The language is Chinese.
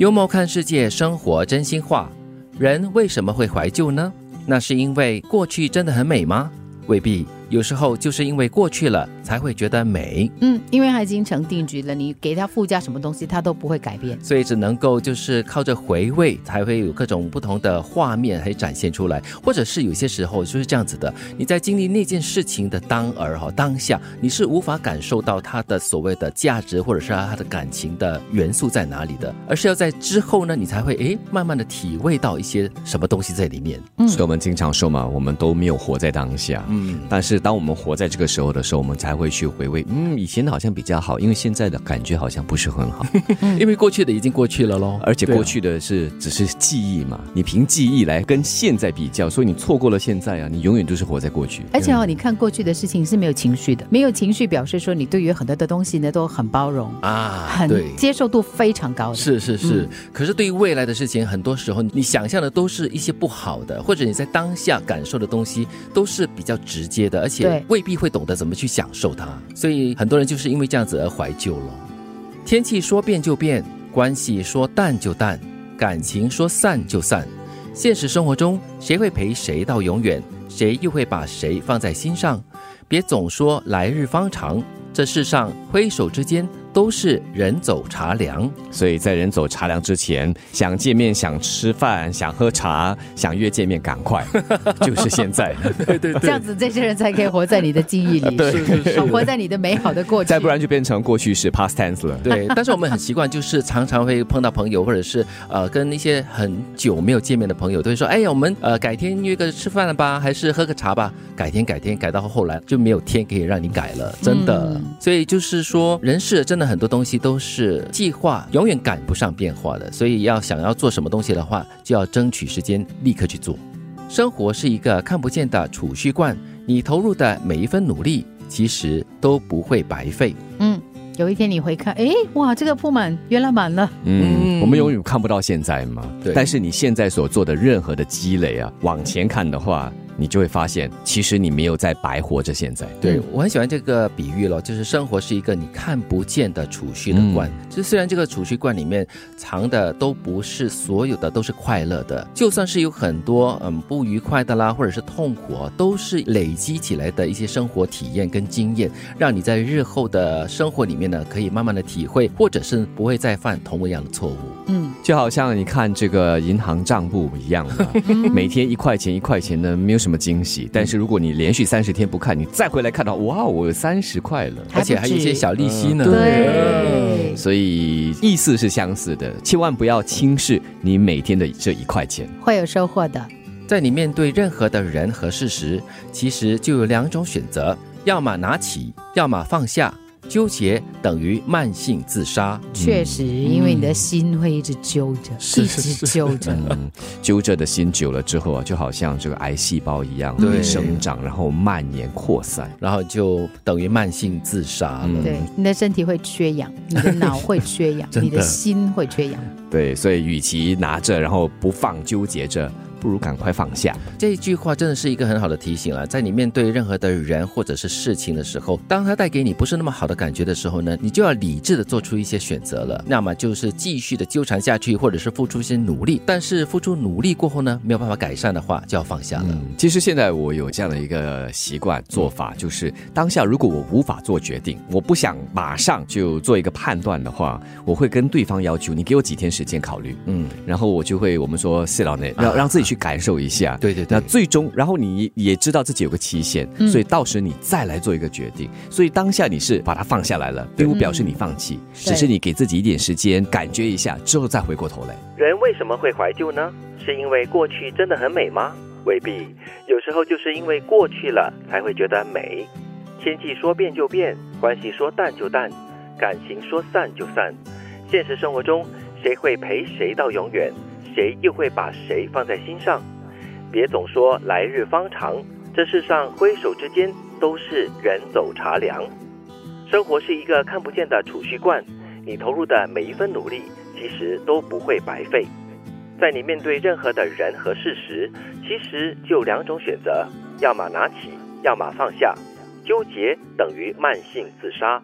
幽默看世界，生活真心话。人为什么会怀旧呢？那是因为过去真的很美吗？未必。有时候就是因为过去了，才会觉得美。嗯，因为它已经成定局了，你给它附加什么东西，它都不会改变。所以只能够就是靠着回味，才会有各种不同的画面可以展现出来。或者是有些时候就是这样子的，你在经历那件事情的当儿哈当下，你是无法感受到它的所谓的价值，或者是它的感情的元素在哪里的，而是要在之后呢，你才会诶慢慢的体味到一些什么东西在里面。嗯，所以我们经常说嘛，我们都没有活在当下。嗯，但是。当我们活在这个时候的时候，我们才会去回味，嗯，以前的好像比较好，因为现在的感觉好像不是很好，因为过去的已经过去了喽，而且过去的是只是记忆嘛，你凭记忆来跟现在比较，所以你错过了现在啊，你永远都是活在过去。而且哦，你看过去的事情是没有情绪的，没有情绪表示说你对于很多的东西呢都很包容啊，很接受度非常高。是是是，可是对于未来的事情，很多时候你想象的都是一些不好的，或者你在当下感受的东西都是比较直接的。而且未必会懂得怎么去享受它，所以很多人就是因为这样子而怀旧了。天气说变就变，关系说淡就淡，感情说散就散。现实生活中，谁会陪谁到永远？谁又会把谁放在心上？别总说来日方长，这世上挥手之间。都是人走茶凉，所以在人走茶凉之前，想见面、想吃饭、想喝茶、想约见面，赶快，就是现在。对对对，这样子这些人才可以活在你的记忆里，对，活在你的美好的过去。再不然就变成过去式 past tense 了。对，但是我们很习惯，就是常常会碰到朋友，或者是呃跟那些很久没有见面的朋友，都会说：“哎呀，我们呃改天约个吃饭了吧，还是喝个茶吧？”改天改天改到后来就没有天可以让你改了，真的。所以就是说，人事真。那很多东西都是计划，永远赶不上变化的。所以要想要做什么东西的话，就要争取时间，立刻去做。生活是一个看不见的储蓄罐，你投入的每一分努力，其实都不会白费。嗯，有一天你会看，哎，哇，这个铺满，原来满了。嗯，我们永远看不到现在嘛。对。但是你现在所做的任何的积累啊，往前看的话。你就会发现，其实你没有在白活着。现在，对我很喜欢这个比喻了，就是生活是一个你看不见的储蓄的罐。就虽然这个储蓄罐里面藏的都不是所有的都是快乐的，就算是有很多嗯不愉快的啦，或者是痛苦，都是累积起来的一些生活体验跟经验，让你在日后的生活里面呢，可以慢慢的体会，或者是不会再犯同样的错误。嗯，就好像你看这个银行账簿一样的，每天一块钱一块钱的，没有什么。什么惊喜？但是如果你连续三十天不看，你再回来看到，哇，我有三十块了，而且还有一些小利息呢。对，所以意思是相似的，千万不要轻视你每天的这一块钱，会有收获的。在你面对任何的人和事时，其实就有两种选择：要么拿起，要么放下。纠结等于慢性自杀，确实，因为你的心会一直揪着，一直揪着，揪着的心久了之后啊，就好像这个癌细胞一样，会生长，然后蔓延扩散，然后就等于慢性自杀了。对，你的身体会缺氧，你的脑会缺氧，你的心会缺氧。对，所以与其拿着然后不放，纠结着。不如赶快放下。这一句话真的是一个很好的提醒了。在你面对任何的人或者是事情的时候，当他带给你不是那么好的感觉的时候呢，你就要理智的做出一些选择了。那么就是继续的纠缠下去，或者是付出一些努力。但是付出努力过后呢，没有办法改善的话，就要放下了。其实现在我有这样的一个习惯做法，就是当下如果我无法做决定，我不想马上就做一个判断的话，我会跟对方要求你给我几天时间考虑。嗯，然后我就会我们说谢老内让让自己。去感受一下，对对对。那最终，然后你也知道自己有个期限，所以到时你再来做一个决定。所以当下你是把它放下来了，并不表示你放弃，只是你给自己一点时间感觉一下，之后再回过头来。人为什么会怀旧呢？是因为过去真的很美吗？未必，有时候就是因为过去了才会觉得美。天气说变就变，关系说淡就淡，感情说散就散。现实生活中，谁会陪谁到永远？谁又会把谁放在心上？别总说来日方长，这世上挥手之间都是人走茶凉。生活是一个看不见的储蓄罐，你投入的每一分努力，其实都不会白费。在你面对任何的人和事时，其实就两种选择：要么拿起，要么放下。纠结等于慢性自杀。